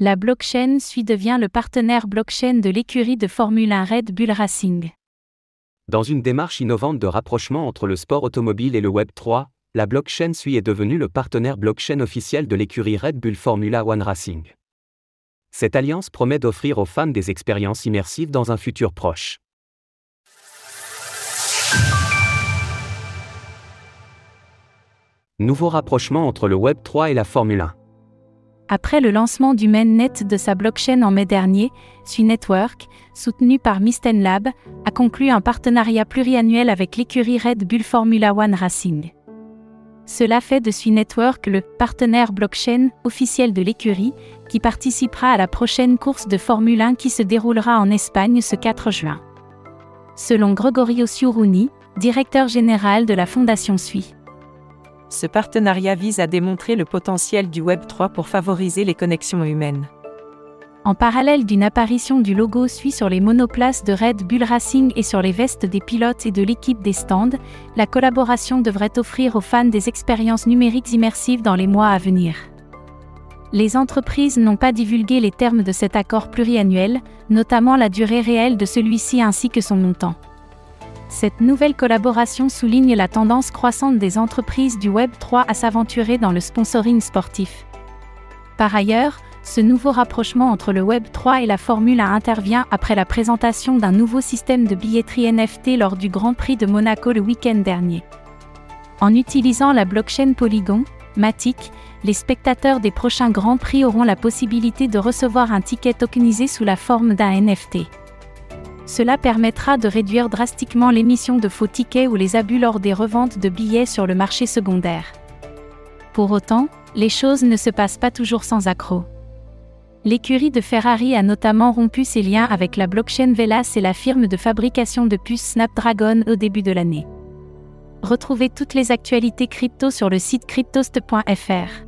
La blockchain Sui devient le partenaire blockchain de l'écurie de Formule 1 Red Bull Racing. Dans une démarche innovante de rapprochement entre le sport automobile et le Web 3, la blockchain Sui est devenue le partenaire blockchain officiel de l'écurie Red Bull Formula One Racing. Cette alliance promet d'offrir aux fans des expériences immersives dans un futur proche. Nouveau rapprochement entre le Web 3 et la Formule 1. Après le lancement du mainnet de sa blockchain en mai dernier, Sui Network, soutenu par Misten Lab, a conclu un partenariat pluriannuel avec l'écurie Red Bull Formula One Racing. Cela fait de Sui Network le partenaire blockchain officiel de l'écurie, qui participera à la prochaine course de Formule 1 qui se déroulera en Espagne ce 4 juin. Selon Gregorio Ciuruni, directeur général de la Fondation Sui. Ce partenariat vise à démontrer le potentiel du Web3 pour favoriser les connexions humaines. En parallèle d'une apparition du logo Sui sur les monoplaces de Red Bull Racing et sur les vestes des pilotes et de l'équipe des stands, la collaboration devrait offrir aux fans des expériences numériques immersives dans les mois à venir. Les entreprises n'ont pas divulgué les termes de cet accord pluriannuel, notamment la durée réelle de celui-ci ainsi que son montant. Cette nouvelle collaboration souligne la tendance croissante des entreprises du Web 3 à s'aventurer dans le sponsoring sportif. Par ailleurs, ce nouveau rapprochement entre le Web 3 et la Formule 1 intervient après la présentation d'un nouveau système de billetterie NFT lors du Grand Prix de Monaco le week-end dernier. En utilisant la blockchain Polygon, Matic, les spectateurs des prochains Grands Prix auront la possibilité de recevoir un ticket tokenisé sous la forme d'un NFT. Cela permettra de réduire drastiquement l'émission de faux tickets ou les abus lors des reventes de billets sur le marché secondaire. Pour autant, les choses ne se passent pas toujours sans accroc. L'écurie de Ferrari a notamment rompu ses liens avec la blockchain Velas et la firme de fabrication de puces Snapdragon au début de l'année. Retrouvez toutes les actualités crypto sur le site cryptost.fr.